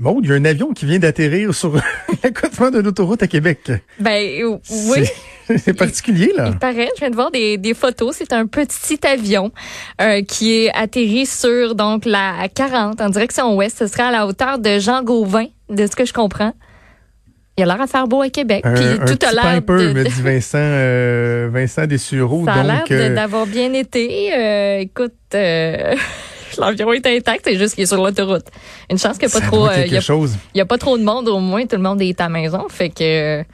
Maud, il y a un avion qui vient d'atterrir sur l'accotement de l'autoroute à Québec. Ben oui. C'est particulier, là. Il paraît, je viens de voir des, des photos. C'est un petit avion euh, qui est atterri sur donc la 40 en direction ouest. Ce sera à la hauteur de Jean Gauvin, de ce que je comprends. Il a l'air à faire beau à Québec. Un, Puis un tout a petit l'air piper, de- me dit Vincent, euh, Vincent Dessureau. Ça a l'air euh, d'avoir bien été. Euh, écoute, euh, l'avion est intact, c'est juste qu'il est sur l'autoroute. Une chance qu'il n'y a ça pas trop, euh, il y a, y pas trop de monde. Au moins, tout le monde est à la maison. Fait que Mais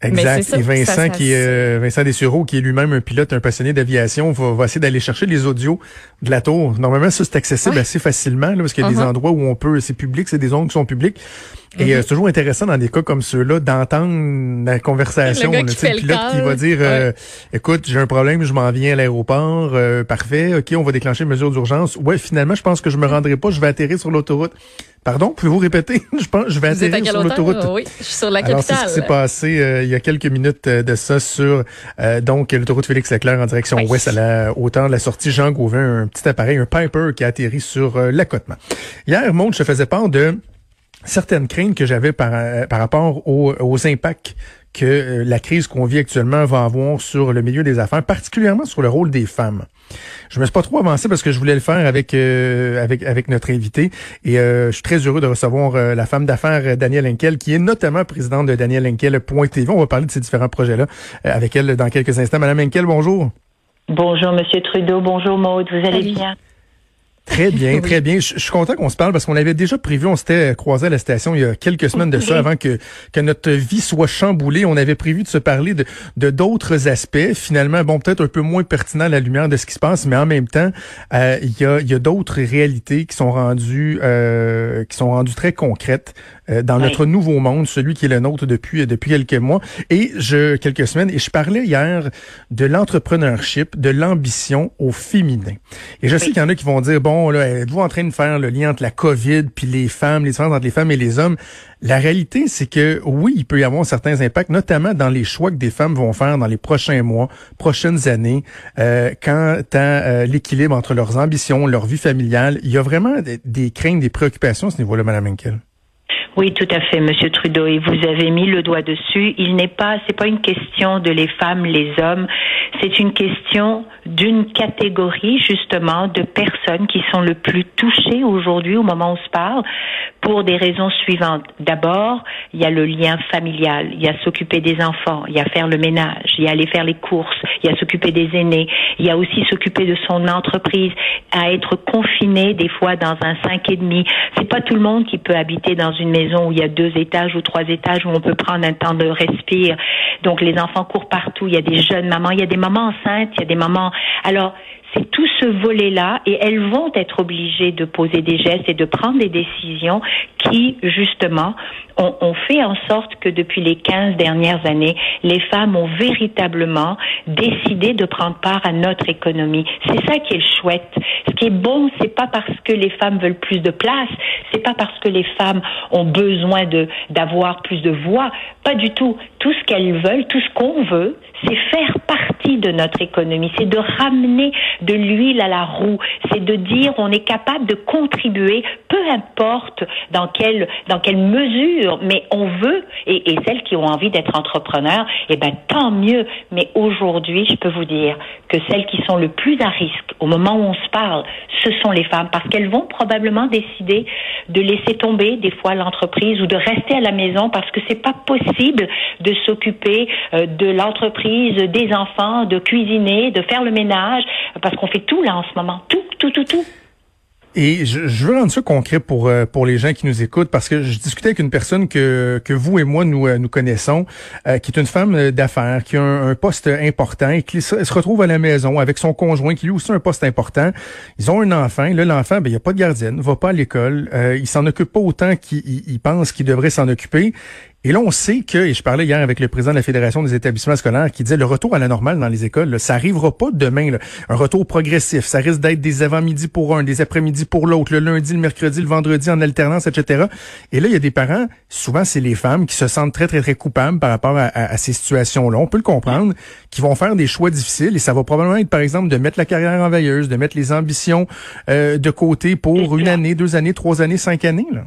Exact. ça, Et Vincent, ça, ça, qui est, euh, Vincent Dessureau, qui est lui-même un pilote, un passionné d'aviation, va, va essayer d'aller chercher les audios de la tour. Normalement, ça, c'est accessible Ouais. assez facilement, là, parce qu'il y a des Uh-huh. endroits où on peut, c'est public, c'est des zones qui sont publiques. Et Mhm. euh, c'est toujours intéressant dans des cas comme ceux-là d'entendre la conversation. Le gars qui fait le le pilote qui va dire, euh, écoute, j'ai un problème, je m'en viens à l'aéroport, euh, parfait, ok, on va déclencher une mesure d'urgence. Ouais, finalement, je pense que je me rendrai pas, je vais atterrir sur l'autoroute. Pardon, pouvez-vous répéter? je pense, je vais vous atterrir sur l'autoroute. Oui, je suis sur la Alors, c'est ce capitale. qui s'est passé euh, il y a quelques minutes euh, de ça sur euh, donc l'autoroute Félix Leclerc en direction Oui. ouest à la hauteur de la sortie Jean Gauvin, un petit appareil, un Piper qui a atterri sur euh, l'accotement. Hier, Maud, je faisais part de certaines craintes que j'avais par, euh, par rapport aux, aux impacts que euh, la crise qu'on vit actuellement va avoir sur le milieu des affaires, particulièrement sur le rôle des femmes. Je me suis pas trop avancé parce que je voulais le faire avec euh, avec avec notre invité et euh, je suis très heureux de recevoir euh, la femme d'affaires euh, Danielle Henkel qui est notamment présidente de Danielle Henkel.tv. On va parler de ces différents projets-là euh, avec elle dans quelques instants. Madame Henkel, bonjour. Bonjour, Monsieur Trudeau. Bonjour, Maude. Vous allez Salut. bien? Très bien, très bien. Je, je suis content qu'on se parle parce qu'on avait déjà prévu, on s'était croisé à la station il y a quelques semaines de ça avant que, que notre vie soit chamboulée. On avait prévu de se parler de de d'autres aspects. Finalement, bon, peut-être un peu moins pertinent à la lumière de ce qui se passe, mais en même temps, euh, il y a, il y a d'autres réalités qui sont rendues euh, qui sont rendues très concrètes euh, dans Oui. notre nouveau monde, celui qui est le nôtre depuis depuis quelques mois et je quelques semaines. Et je parlais hier de l'entrepreneurship, de l'ambition au féminin. Et je sais qu'il y en a qui vont dire bon là, êtes-vous en train de faire le lien entre la Covid puis les femmes, les différences entre les femmes et les hommes? La réalité, c'est que oui, il peut y avoir certains impacts, notamment dans les choix que des femmes vont faire dans les prochains mois, prochaines années, euh, quant à euh, l'équilibre entre leurs ambitions, leur vie familiale. Il y a vraiment des, des craintes, des préoccupations à ce niveau-là, Madame Henkel. Oui, tout à fait, Monsieur Trudeau. Et vous avez mis le doigt dessus. Il n'est pas, c'est pas une question de les femmes, les hommes. C'est une question d'une catégorie, justement, de personnes qui sont le plus touchées aujourd'hui, au moment où on se parle, pour des raisons suivantes. D'abord, il y a le lien familial. Il y a s'occuper des enfants. Il y a faire le ménage. Il y a aller faire les courses. Il y a s'occuper des aînés. Il y a aussi s'occuper de son entreprise, à être confiné des fois dans un cinq et demi. C'est pas tout le monde qui peut habiter dans une maison où il y a deux étages ou trois étages où on peut prendre un temps de respire. Donc les enfants courent partout. Il y a des jeunes mamans, il y a des mamans enceintes, il y a des mamans. Alors c'est tout ce volet-là et elles vont être obligées de poser des gestes et de prendre des décisions qui, justement, ont, fait en sorte que depuis les 15 dernières années, les femmes ont véritablement décidé de prendre part à notre économie. C'est ça qui est chouette. Ce qui est bon, c'est pas parce que les femmes veulent plus de place, c'est pas parce que les femmes ont besoin d'avoir plus de voix, pas du tout. Tout ce qu'elles veulent, tout ce qu'on veut, c'est faire partie de notre économie, c'est de ramener de l'huile à la roue, c'est de dire on est capable de contribuer, peu importe dans quelle dans quelle mesure, mais on veut et, et celles qui ont envie d'être entrepreneurs, eh ben tant mieux. Mais aujourd'hui, je peux vous dire que celles qui sont le plus à risque au moment où on se parle, ce sont les femmes parce qu'elles vont probablement décider de laisser tomber des fois l'entreprise ou de rester à la maison parce que c'est pas possible de s'occuper euh, de l'entreprise, des enfants, de cuisiner, de faire le ménage parce qu'on fait tout là en ce moment, tout, tout, tout, tout. Et je, je veux rendre ça concret pour euh, pour les gens qui nous écoutent parce que je discutais avec une personne que que vous et moi nous euh, nous connaissons, euh, qui est une femme euh, d'affaires, qui a un, poste important et qui se, retrouve à la maison avec son conjoint qui lui aussi a un poste important. Ils ont un enfant, là l'enfant, ben il y a pas de gardienne, va pas à l'école, euh, il s'en occupe pas autant qu'il il- il pense qu'il devrait s'en occuper. Et là, on sait que, et je parlais hier avec le président de la Fédération des établissements scolaires qui disait le retour à la normale dans les écoles, ça arrivera pas demain. Un retour progressif. Ça risque d'être des avant-midi pour un, des après-midi pour l'autre, le lundi, le mercredi, le vendredi en alternance, etc. Et là, il y a des parents, souvent c'est les femmes, qui se sentent très, très, très coupables par rapport à, ces situations-là. On peut le comprendre, qui vont faire des choix difficiles et ça va probablement être, par exemple, de mettre la carrière en veilleuse, de mettre les ambitions euh, de côté pour une année, deux années, trois années, cinq années. Là.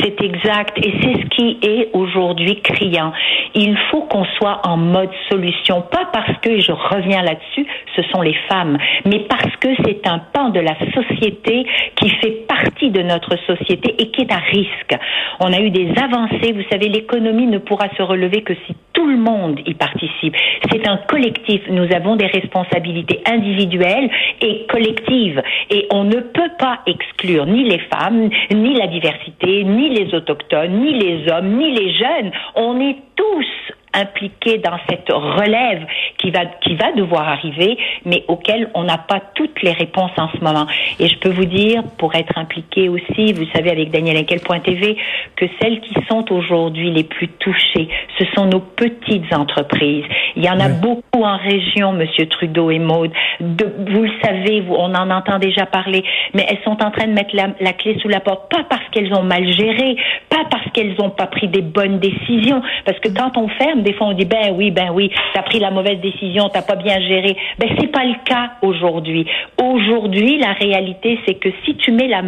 C'est exact. Et c'est ce qui est aujourd'hui criant. Il faut qu'on soit en mode solution. Pas parce que, et je reviens là-dessus, ce sont les femmes, mais parce que c'est un pan de la société qui fait partie de notre société et qui est à risque. On a eu des avancées. Vous savez, l'économie ne pourra se relever que si tout le monde y participe. C'est un collectif. Nous avons des responsabilités individuelles et collectives. Et on ne peut pas exclure ni les femmes, ni la diversité, ni les autochtones, ni les hommes, ni les jeunes. On est tous impliqués dans cette relève qui va qui va devoir arriver, mais auquel on n'a pas toutes les réponses en ce moment. Et je peux vous dire, pour être impliqué aussi, vous savez avec Daniel TV, que celles qui sont aujourd'hui les plus touchées, ce sont nos petites entreprises. Il y en a beaucoup en région, Monsieur Trudeau et Maude. vous le savez, vous, on en entend déjà parler, mais elles sont en train de mettre la, la clé sous la porte, pas parce qu'elles ont mal géré, pas parce qu'elles n'ont pas pris des bonnes décisions, parce que quand on ferme des fois on dit ben oui, ben oui, t'as pris la mauvaise décision, t'as pas bien géré. Ben c'est pas le cas aujourd'hui. Aujourd'hui, la réalité, c'est que si tu mets la,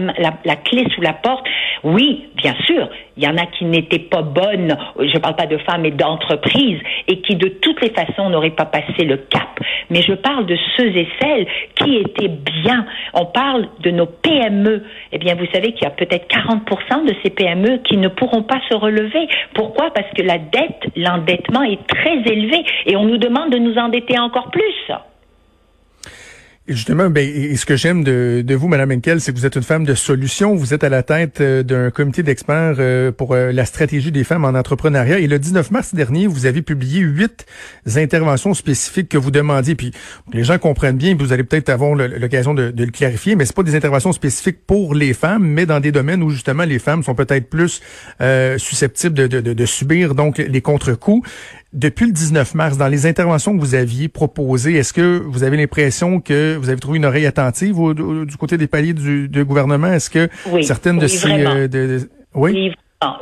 la, clé sous la porte, oui, bien sûr, il y en a qui n'étaient pas bonnes, je parle pas de femmes, mais d'entreprises, et qui de toutes les façons n'auraient pas passé le cap. Mais je parle de ceux et celles qui étaient bien. On parle de nos PME. Eh bien, vous savez qu'il y a peut-être 40% de ces PME qui ne pourront pas se relever. Pourquoi? Parce que la dette, l'endettement est très élevé et on nous demande de nous endetter encore plus. Justement, ben, et ce que j'aime de, vous, Madame Henkel, c'est que vous êtes une femme de solution. Vous êtes à la tête euh, d'un comité d'experts euh, pour euh, la stratégie des femmes en entrepreneuriat. Et le 19 mars dernier, vous avez publié huit interventions spécifiques que vous demandiez. Puis les gens comprennent bien, vous allez peut-être avoir l'occasion de, le clarifier, mais c'est pas des interventions spécifiques pour les femmes, mais dans des domaines où justement les femmes sont peut-être plus susceptibles de, de, de, subir donc les contre-coups. Depuis le 19 mars, dans les interventions que vous aviez proposées, est-ce que vous avez l'impression que vous avez trouvé une oreille attentive du côté des paliers du, gouvernement? Est-ce que certaines de ces... Euh, oui?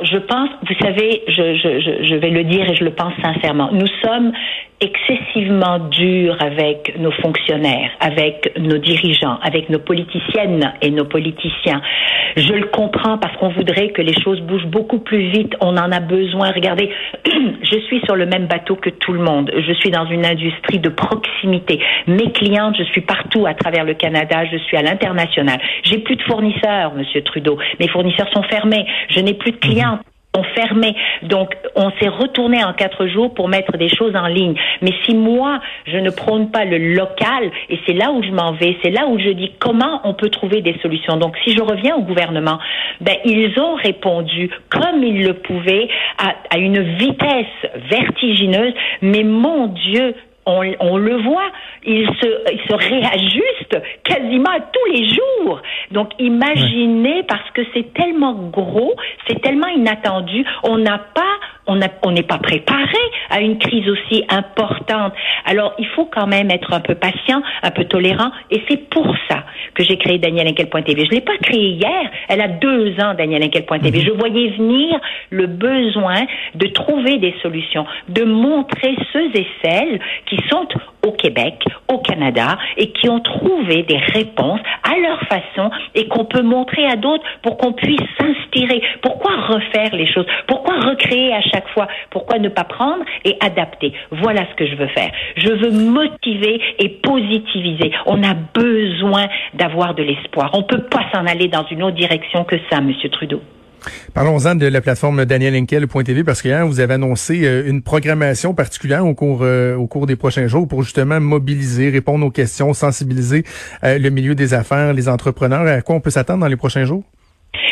Je pense, vous savez, je, je, je vais le dire et je le pense sincèrement, nous sommes excessivement dur avec nos fonctionnaires, avec nos dirigeants, avec nos politiciennes et nos politiciens. Je le comprends parce qu'on voudrait que les choses bougent beaucoup plus vite. On en a besoin. Regardez, je suis sur le même bateau que tout le monde. Je suis dans une industrie de proximité. Mes clientes, je suis partout à travers le Canada. Je suis à l'international. J'ai plus de fournisseurs, Monsieur Trudeau. Mes fournisseurs sont fermés. Je n'ai plus de clients fermé. Donc, on s'est retourné en quatre jours pour mettre des choses en ligne. Mais si moi, je ne prône pas le local, et c'est là où je m'en vais, c'est là où je dis comment on peut trouver des solutions. Donc, si je reviens au gouvernement, ben, ils ont répondu comme ils le pouvaient à, à une vitesse vertigineuse. Mais mon Dieu, on, le voit, il se, il se réajuste quasiment à tous les jours. Donc imaginez, parce que c'est tellement gros, c'est tellement inattendu, on n'a pas on n'est pas préparé à une crise aussi importante. Alors, il faut quand même être un peu patient, un peu tolérant, et c'est pour ça que j'ai créé Daniel Inkel.tv. Je l'ai pas créé hier, elle a deux ans, Daniel Inkel.tv. Mhm. Je voyais venir le besoin de trouver des solutions, de montrer ceux et celles qui sont au Québec, au Canada, et qui ont trouvé des réponses à leur façon et qu'on peut montrer à d'autres pour qu'on puisse s'inspirer. Pourquoi refaire les choses? Pourquoi recréer à chaque fois? Pourquoi ne pas prendre et adapter? Voilà ce que je veux faire. Je veux motiver et positiviser. On a besoin d'avoir de l'espoir. On peut pas s'en aller dans une autre direction que ça, Monsieur Trudeau. Parlons-en de la plateforme Daniel Henkel.tv parce que vous avez annoncé euh, une programmation particulière au cours euh, au cours des prochains jours pour justement mobiliser, répondre aux questions, sensibiliser euh, le milieu des affaires, les entrepreneurs. À quoi on peut s'attendre dans les prochains jours?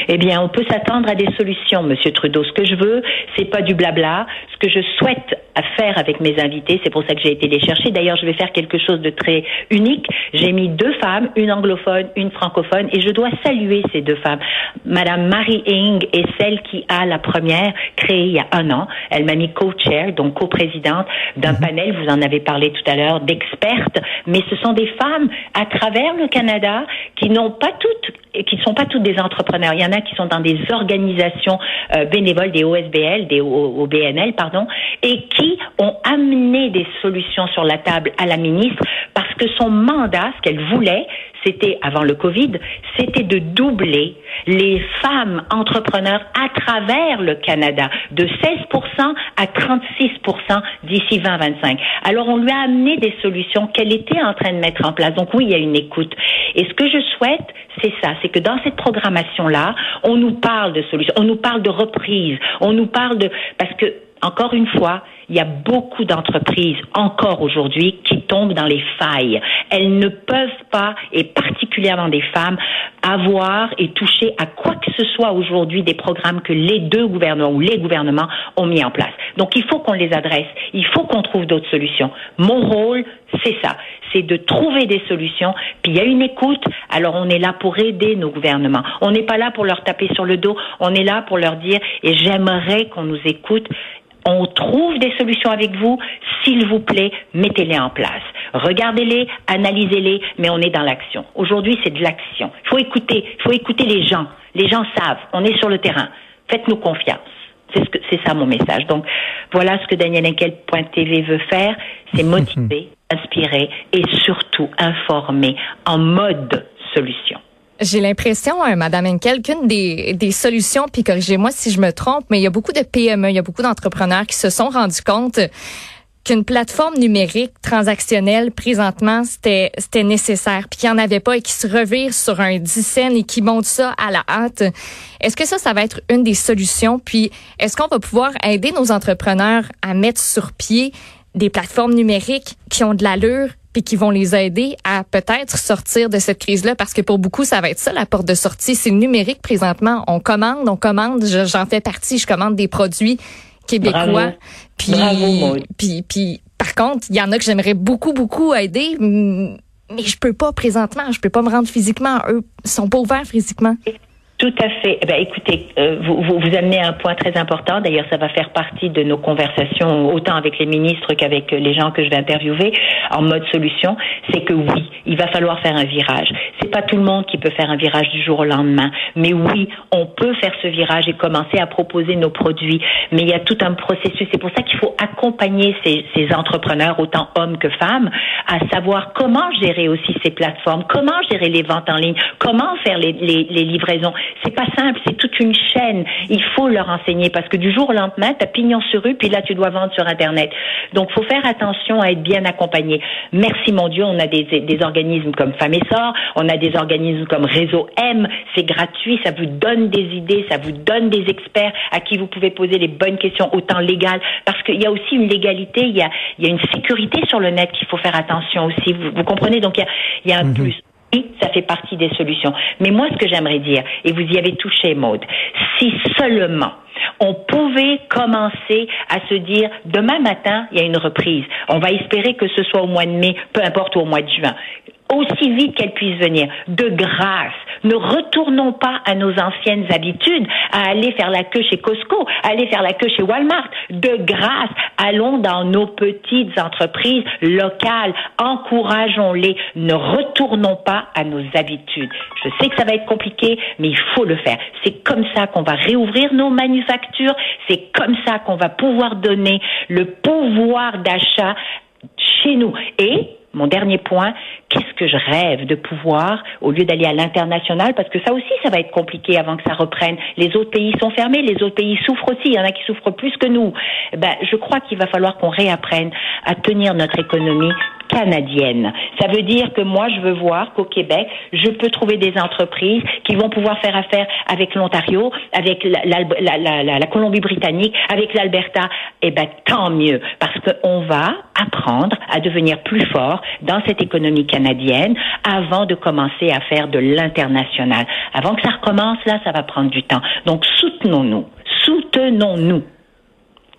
Eh bien, on peut s'attendre à des solutions, Monsieur Trudeau. Ce que je veux, c'est pas du blabla. Ce que je souhaite faire avec mes invités, c'est pour ça que j'ai été les chercher. D'ailleurs, je vais faire quelque chose de très unique. J'ai mis deux femmes, une anglophone, une francophone, et je dois saluer ces deux femmes. Madame Marie Ing est celle qui a la première créée il y a un an. Elle m'a mis co-chair, donc co-présidente d'un mhm. panel. Vous en avez parlé tout à l'heure d'expertes, mais ce sont des femmes à travers le Canada qui n'ont pas toutes qui ne sont pas toutes des entrepreneurs. Il y en a qui sont dans des organisations euh, bénévoles, des OSBL, des OBNL, pardon, et qui ont amené des solutions sur la table à la ministre parce que son mandat, ce qu'elle voulait, c'était avant le Covid, c'était de doubler les femmes entrepreneurs à travers le Canada de 16% à 36% d'ici 2025. Alors on lui a amené des solutions qu'elle était en train de mettre en place. Donc oui, il y a une écoute. Et ce que je souhaite, c'est ça, c'est que dans cette programmation-là, on nous parle de solutions, on nous parle de reprise, on nous parle de... Parce que, encore une fois, il y a beaucoup d'entreprises encore aujourd'hui qui tombent dans les failles. Elles ne peuvent pas, et particulièrement des femmes, avoir et toucher à quoi que ce soit aujourd'hui des programmes que les deux gouvernements ou les gouvernements ont mis en place. Donc il faut qu'on les adresse, il faut qu'on trouve d'autres solutions. Mon rôle, c'est ça, c'est de trouver des solutions, puis il y a une écoute, alors on est là pour aider nos gouvernements. On n'est pas là pour leur taper sur le dos, on est là pour leur dire, et j'aimerais qu'on nous écoute on trouve des solutions avec vous. S'il vous plaît, mettez-les en place. Regardez-les, analysez-les, mais on est dans l'action. Aujourd'hui, c'est de l'action. Il faut écouter, il faut écouter les gens. Les gens savent, on est sur le terrain. Faites-nous confiance. C'est ce que, c'est ça mon message. Donc, voilà ce que Daniel TV veut faire, c'est motiver, inspirer et surtout informer en mode solution. J'ai l'impression, euh, Madame Henkel, qu'une des, des solutions, puis corrigez-moi si je me trompe, mais il y a beaucoup de PME, il y a beaucoup d'entrepreneurs qui se sont rendus compte qu'une plateforme numérique transactionnelle présentement c'était c'était nécessaire puis qu'il n'y en avait pas et qui se revirent sur un dizaine et qui montent ça à la hâte. Est-ce que ça ça va être une des solutions? Puis est-ce qu'on va pouvoir aider nos entrepreneurs à mettre sur pied des plateformes numériques qui ont de l'allure puis qui vont les aider à peut-être sortir de cette crise-là, parce que pour beaucoup, ça va être ça la porte de sortie. C'est le numérique présentement. On commande, on commande. J'en fais partie. Je commande des produits québécois. Puis, puis, puis, par contre, il y en a que j'aimerais beaucoup, beaucoup aider, mais je peux pas présentement. Je peux pas me rendre physiquement. Eux sont pas ouverts physiquement. Tout à fait. Eh ben, écoutez, euh, vous, vous, vous, amenez un point très important. D'ailleurs, ça va faire partie de nos conversations, autant avec les ministres qu'avec les gens que je vais interviewer, en mode solution. C'est que oui, il va falloir faire un virage. C'est pas tout le monde qui peut faire un virage du jour au lendemain, mais oui, on peut faire ce virage et commencer à proposer nos produits. Mais il y a tout un processus. C'est pour ça qu'il faut accompagner ces, ces entrepreneurs, autant hommes que femmes, à savoir comment gérer aussi ces plateformes, comment gérer les ventes en ligne, comment faire les, les, les livraisons c'est pas simple, c'est toute une chaîne. Il faut leur enseigner parce que du jour au lendemain, tu as pignon sur rue, puis là, tu dois vendre sur Internet. Donc, faut faire attention à être bien accompagné. Merci, mon Dieu, on a des, des organismes comme Femmes et Sort, on a des organismes comme Réseau M, c'est gratuit, ça vous donne des idées, ça vous donne des experts à qui vous pouvez poser les bonnes questions, autant légales, parce qu'il y a aussi une légalité, il y a, il y a une sécurité sur le net qu'il faut faire attention aussi. Vous, comprenez? Donc, il y a, il y a un mhm. plus ça fait partie des solutions. Mais moi, ce que j'aimerais dire, et vous y avez touché, Maude, si seulement on pouvait commencer à se dire demain matin, il y a une reprise. On va espérer que ce soit au mois de mai, peu importe au mois de juin aussi vite qu'elle puisse venir. De grâce, ne retournons pas à nos anciennes habitudes, à aller faire la queue chez Costco, à aller faire la queue chez Walmart. De grâce, allons dans nos petites entreprises locales, encourageons-les, ne retournons pas à nos habitudes. Je sais que ça va être compliqué, mais il faut le faire. C'est comme ça qu'on va réouvrir nos manufactures, c'est comme ça qu'on va pouvoir donner le pouvoir d'achat chez nous. Et mon dernier point, qu'est-ce que je rêve de pouvoir, au lieu d'aller à l'international, parce que ça aussi, ça va être compliqué avant que ça reprenne. Les autres pays sont fermés, les autres pays souffrent aussi, il y en a qui souffrent plus que nous. Ben, je crois qu'il va falloir qu'on réapprenne à tenir notre économie canadienne. Ça veut dire que moi, je veux voir qu'au Québec, je peux trouver des entreprises qui vont pouvoir faire affaire avec l'Ontario, avec la, la, la, la Colombie-Britannique, avec l'Alberta. Eh ben, tant mieux, parce qu'on va apprendre à devenir plus fort dans cette économie canadienne avant de commencer à faire de l'international. Avant que ça recommence, là, ça va prendre du temps. Donc, soutenons-nous. Soutenons-nous.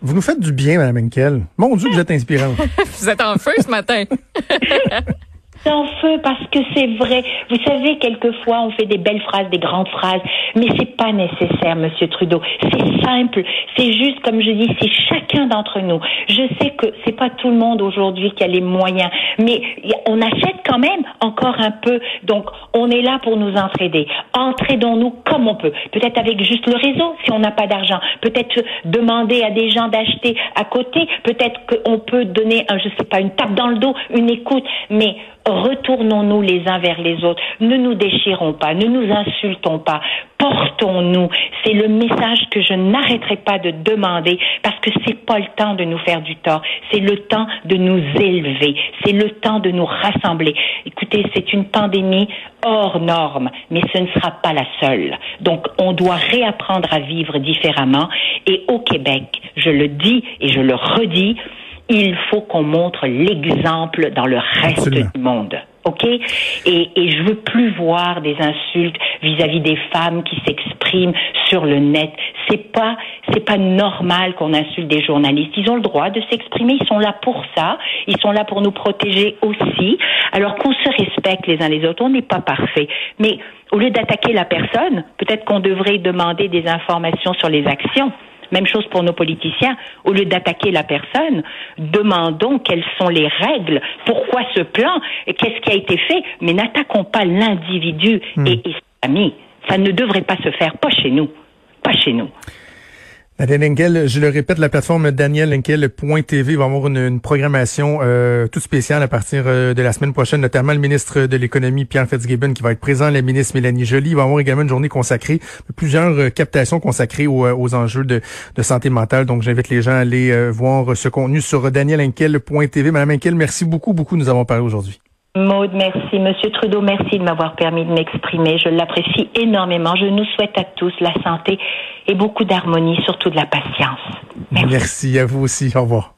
Vous nous faites du bien, Mme Henkel. Mon Dieu, vous êtes inspirante. vous êtes en feu ce matin. en feu parce que c'est vrai. Vous savez, quelquefois, on fait des belles phrases, des grandes phrases, mais c'est pas nécessaire, Monsieur Trudeau. C'est simple. C'est juste, comme je dis, c'est chacun d'entre nous. Je sais que c'est pas tout le monde aujourd'hui qui a les moyens, mais on achète quand même encore un peu. Donc, on est là pour nous entraider. Entraidons-nous comme on peut. Peut-être avec juste le réseau, si on n'a pas d'argent. Peut-être demander à des gens d'acheter à côté. Peut-être qu'on peut donner, un, je sais pas, une tape dans le dos, une écoute. Mais retournons-nous les uns vers les autres, ne nous déchirons pas, ne nous insultons pas, portons-nous. C'est le message que je n'arrêterai pas de demander parce que c'est pas le temps de nous faire du tort, c'est le temps de nous élever, c'est le temps de nous rassembler. Écoutez, c'est une pandémie hors norme, mais ce ne sera pas la seule. Donc, on doit réapprendre à vivre différemment. Et au Québec, je le dis et je le redis, il faut qu'on montre l'exemple dans le reste du monde. OK? Et, et je veux plus voir des insultes vis-à-vis des femmes qui s'expriment sur le net. C'est pas, c'est pas normal qu'on insulte des journalistes. Ils ont le droit de s'exprimer. Ils sont là pour ça. Ils sont là pour nous protéger aussi. Alors qu'on se respecte les uns les autres. On n'est pas parfait. Mais au lieu d'attaquer la personne, peut-être qu'on devrait demander des informations sur les actions. Même chose pour nos politiciens. Au lieu d'attaquer la personne, demandons quelles sont les règles, pourquoi ce plan, qu'est-ce qui a été fait, mais n'attaquons pas l'individu hmm. et, et ses amis. Ça ne devrait pas se faire, pas chez nous, pas chez nous. Daniel Henkel, je le répète, la plateforme danielhenkel.tv va avoir une, programmation euh, toute spéciale à partir euh, de la semaine prochaine, notamment le ministre de l'Économie, Pierre Fitzgibbon, qui va être présent, la ministre Mélanie Joly. Va avoir également une journée consacrée, plusieurs euh, captations consacrées aux, enjeux de, santé mentale. Donc, j'invite les gens à aller voir ce contenu sur danielhenkel.tv. Madame Henkel, merci beaucoup, beaucoup. Nous avons parlé aujourd'hui. Maude, merci. Monsieur Trudeau, merci de m'avoir permis de m'exprimer. Je l'apprécie énormément. Je nous souhaite à tous la santé et beaucoup d'harmonie, surtout de la patience. Merci. merci à vous aussi. Au revoir.